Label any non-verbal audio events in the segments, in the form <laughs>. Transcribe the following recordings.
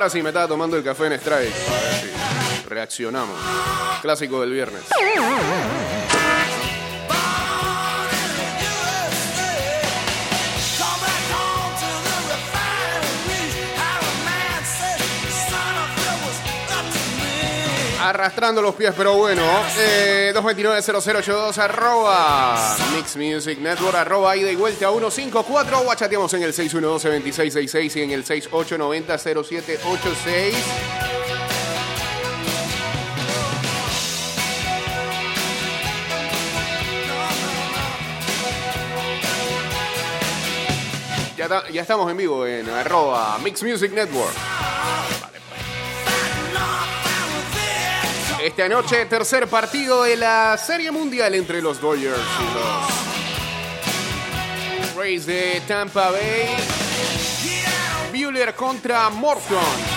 Ahora sí me estaba tomando el café en Strike. Reaccionamos. Clásico del viernes. Arrastrando los pies, pero bueno. Eh, 229-0082 arroba Mix Music Network arroba ida y vuelta 154 o chateamos en el 612-2666 y en el 6890-0786. Ya, ya estamos en vivo en arroba Mix Music Network. Esta noche, tercer partido de la Serie Mundial entre los Dodgers y los Rays de Tampa Bay. Buehler contra Morton.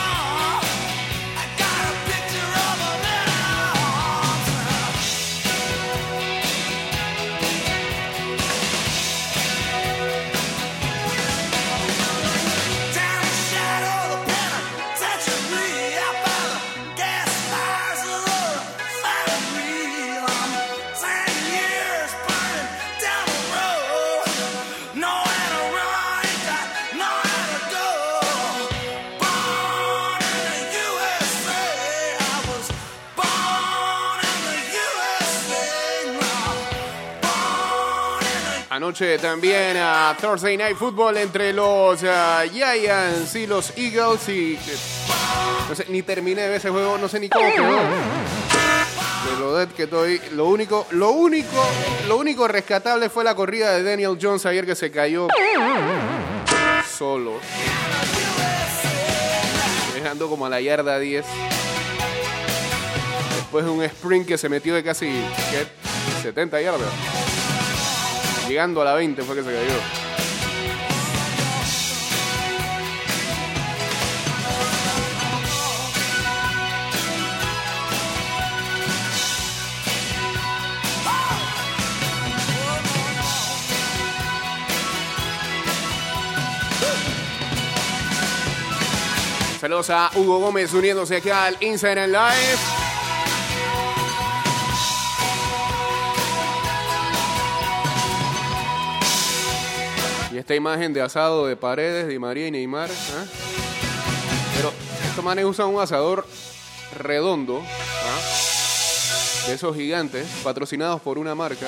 Anoche también a Thursday Night Football entre los ah, Giants y los Eagles. Y eh, no sé, ni terminé de ver ese juego, no sé ni cómo quedó. De lo dead que estoy. Lo único, lo único, lo único rescatable fue la corrida de Daniel Jones ayer que se cayó solo. Dejando como a la yarda 10. Después de un sprint que se metió de casi ¿qué? 70 yardas. Llegando a la 20 fue que se cayó. Saludos a Hugo Gómez uniéndose aquí al Instagram Live. Esta imagen de asado de paredes de María y Neymar. ¿ah? Pero estos manes usan un asador redondo. ¿ah? De esos gigantes, patrocinados por una marca.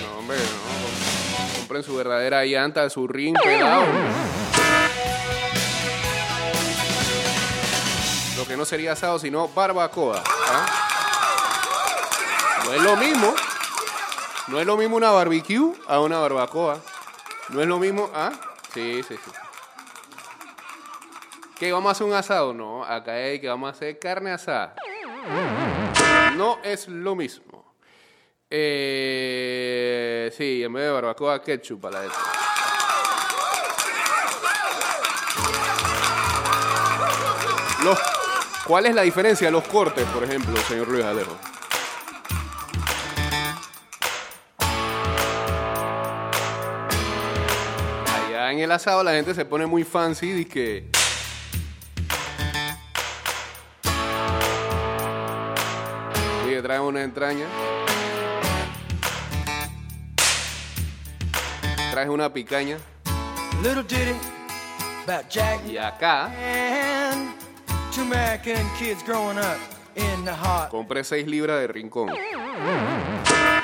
No, hombre, no. Compren su verdadera llanta, su ring pelado. Lo que no sería asado, sino barbacoa. ¿ah? No es lo mismo. No es lo mismo una barbecue a una barbacoa. No es lo mismo. ¿Ah? Sí, sí, sí. ¿Qué vamos a hacer un asado? No, acá hay que vamos a hacer carne asada. No es lo mismo. Eh, sí, en vez de barbacoa, ketchup a la vez. Los, ¿Cuál es la diferencia de los cortes, por ejemplo, señor Luis Alejo? En el asado la gente se pone muy fancy y que... Y que traen una entraña. Traes una picaña. Y acá compré 6 libras de rincón.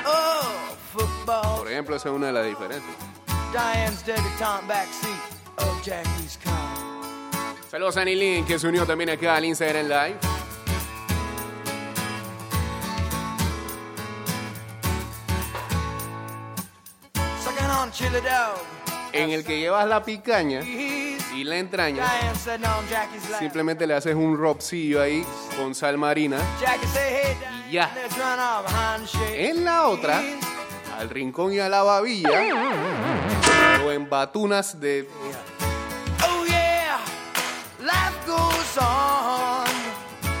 Oh. Por ejemplo, esa es una de las diferencias. Diane's debutante backseat of Jackie's car. Saludos a Nilin que se unió también acá al Instagram Live. En el que llevas la picaña y la entraña, simplemente le haces un robcillo ahí con sal marina. Y ya. En la otra, al rincón y a la babilla, o en batunas de... Oh yeah, life goes on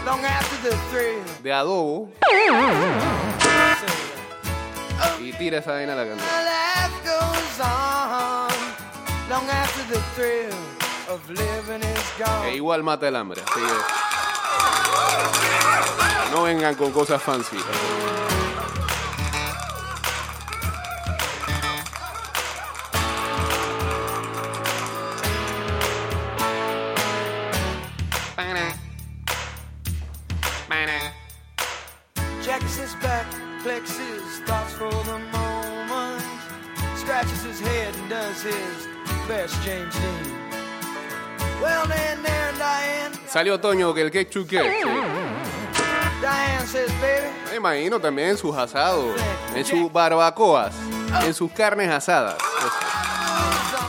long after the thrill. de adobo y tira esa vaina a la candela. Life goes on long after the thrill of living is E gone. igual mata el hambre. así que no vengan con cosas fancy. Sits back, collects his thoughts for the moment, scratches his head and does his best James Dean. Well then, there, Diane. Salió Toño que el ketchup que. Diane says, baby. Me imagino también en sus asados, en sus barbacoas, en sus carnes asadas.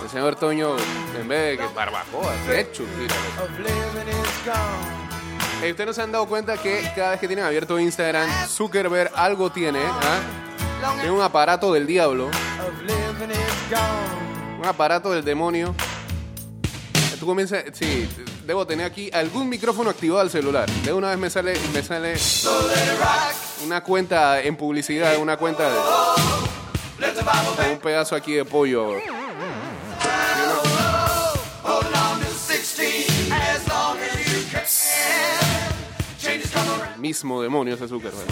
El señor Toño, en vez de que barbacoa, ketchup. Ustedes no se han dado cuenta que cada vez que tienen abierto Instagram, Zuckerberg algo tiene, ¿ah? Tiene un aparato del diablo, un aparato del demonio. Tú comienzas, sí, debo tener aquí algún micrófono activado al celular. De una vez me sale, me sale una cuenta en publicidad, una cuenta de un pedazo aquí de pollo. mismo demonio ese Zuckerberg.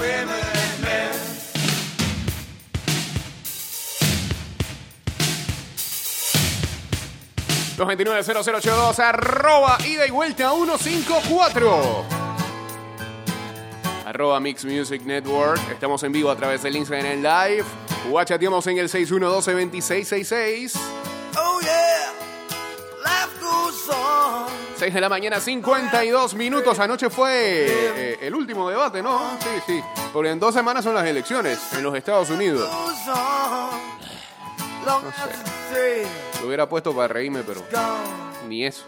Los arroba ida y vuelta 154 arroba Mix Music Network. Estamos en vivo a través del Instagram Live. Guachateamos en el 612 2666 6 de la mañana, 52 minutos. Anoche fue eh, el último debate, ¿no? Sí, sí. Porque en dos semanas son las elecciones en los Estados Unidos. The thrill Lo hubiera puesto para reírme, pero ni eso.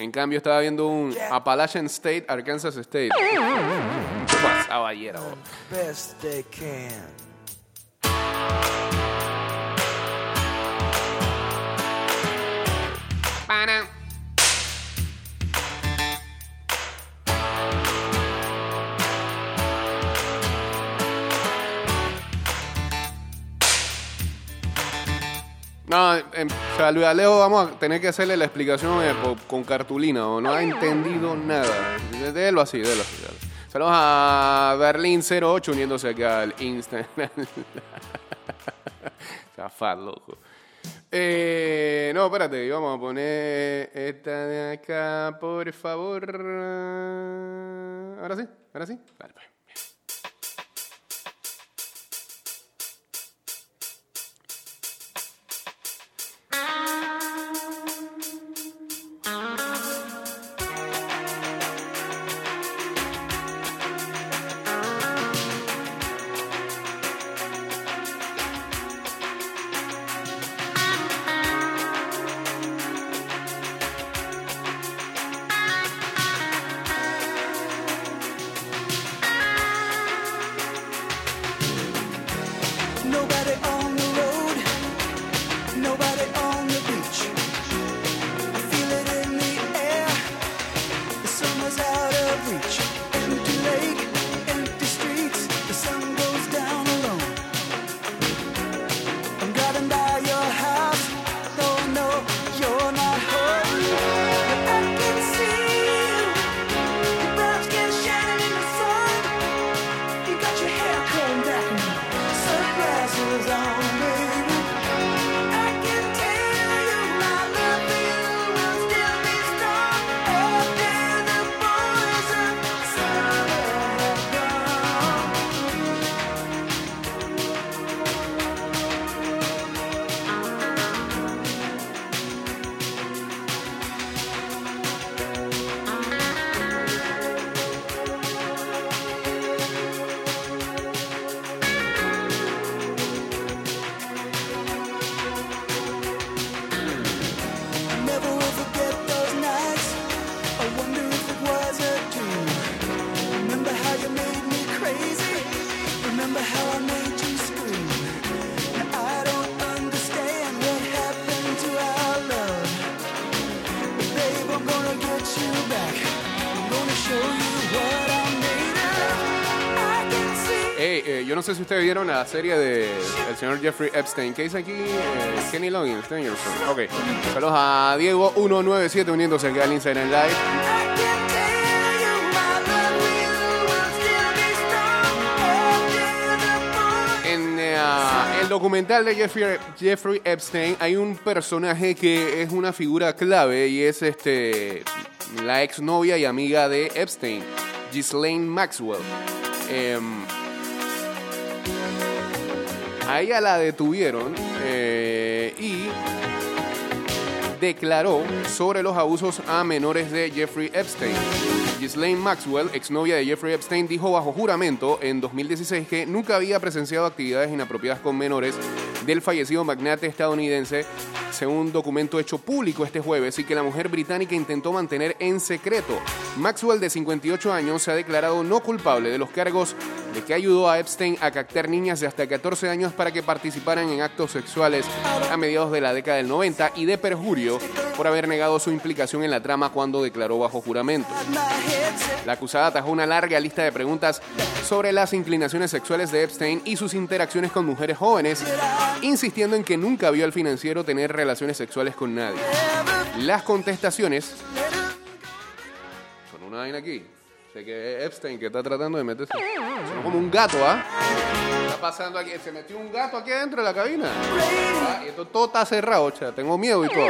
En cambio, estaba viendo un Appalachian State, Arkansas State. Pasaba ayer, they en, Alejo vamos a tener que hacerle la explicación eh, po- con cartulina o no ha entendido nada. Déjelo así, déjelo así. Saludos a Berlín08 uniéndose acá al Instagram. <laughs> Zafar, loco. Eh, no, espérate, vamos a poner esta de acá, por favor. Ahora sí, ahora sí. Vale, pues. No sé si ustedes vieron la serie de el señor Jeffrey Epstein. ¿Qué dice aquí? Eh, Kenny Loggins, Dangerson. Ok. Saludos a Diego197 uniéndose aquí al Instagram Live. Eh, el documental de Jeffrey, Jeffrey Epstein hay un personaje que es una figura clave y es este la exnovia y amiga de Epstein, Ghislaine Maxwell. Em, a la detuvieron eh, y declaró sobre los abusos a menores de Jeffrey Epstein. Ghislaine Maxwell, exnovia de Jeffrey Epstein, dijo bajo juramento en 2016 que nunca había presenciado actividades inapropiadas con menores del fallecido magnate estadounidense, según un documento hecho público este jueves, y que la mujer británica intentó mantener en secreto. Maxwell, de 58 años, se ha declarado no culpable de los cargos de que ayudó a Epstein a captar niñas de hasta 14 años para que participaran en actos sexuales a mediados de la década del 90 y de perjurio por haber negado su implicación en la trama cuando declaró bajo juramento. La acusada atajó una larga lista de preguntas sobre las inclinaciones sexuales de Epstein y sus interacciones con mujeres jóvenes, insistiendo en que nunca vio al financiero tener relaciones sexuales con nadie. Las contestaciones... Son una vaina aquí. Sé que Epstein que está tratando de meterse. Sonó como un gato, ¿ah? Pasando aquí. Se metió un gato aquí adentro de la cabina. Ah, Y esto todo está cerrado, o tengo miedo y todo.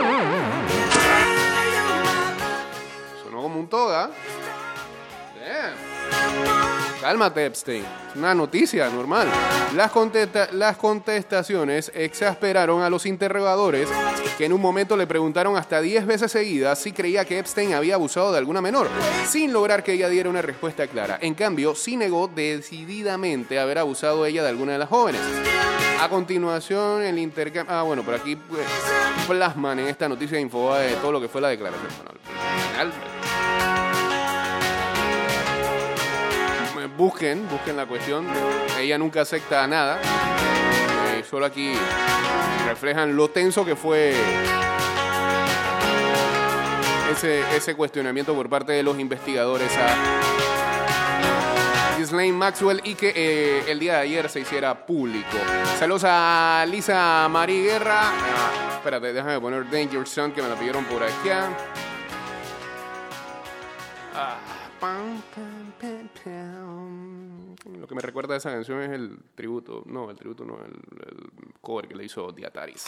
Sonó como un toga. Cálmate, Epstein. Es una noticia normal. Las, contesta- las contestaciones exasperaron a los interrogadores que en un momento le preguntaron hasta 10 veces seguidas si creía que Epstein había abusado de alguna menor, sin lograr que ella diera una respuesta clara. En cambio, sí negó decididamente haber abusado ella de alguna de las jóvenes. A continuación, el intercambio... Ah, bueno, por aquí pues, plasman en esta noticia de Infobae todo lo que fue la declaración. Bueno, al final, busquen, busquen la cuestión. Ella nunca acepta nada. Eh, solo aquí reflejan lo tenso que fue ese, cuestionamiento por parte de los investigadores a Ghislaine Maxwell y que eh, el día de ayer se hiciera público. Saludos a Lisa Marie Guerra. Ah, espérate, déjame poner Danger Zone que me la pidieron por aquí. Ah, Lo que me recuerda a esa canción es el tributo. No, el tributo no, el, cover que le hizo Diataris.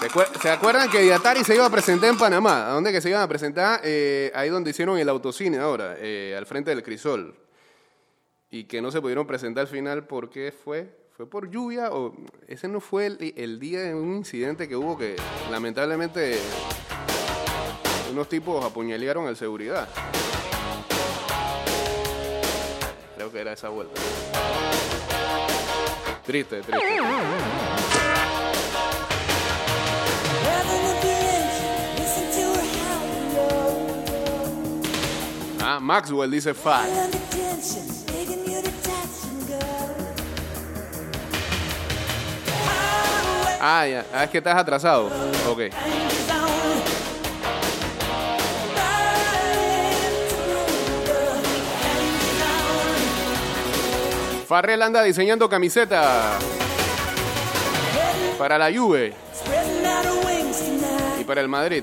¿Se, acuer- se acuerdan que Diatari se iba a presentar en Panamá? ¿A dónde que se iban a presentar? Eh, ahí donde hicieron el autocine ahora, eh, al frente del Crisol. Y que no se pudieron presentar al final porque fue, fue por lluvia o ese no fue el, día de un incidente que hubo que lamentablemente unos tipos apuñalearon al seguridad. Creo que era esa vuelta. Triste, triste. Ah, Maxwell dice fat. Ah, ya. Ah, es que estás atrasado. Ok. Farrell anda diseñando camiseta para la Juve y para el Madrid.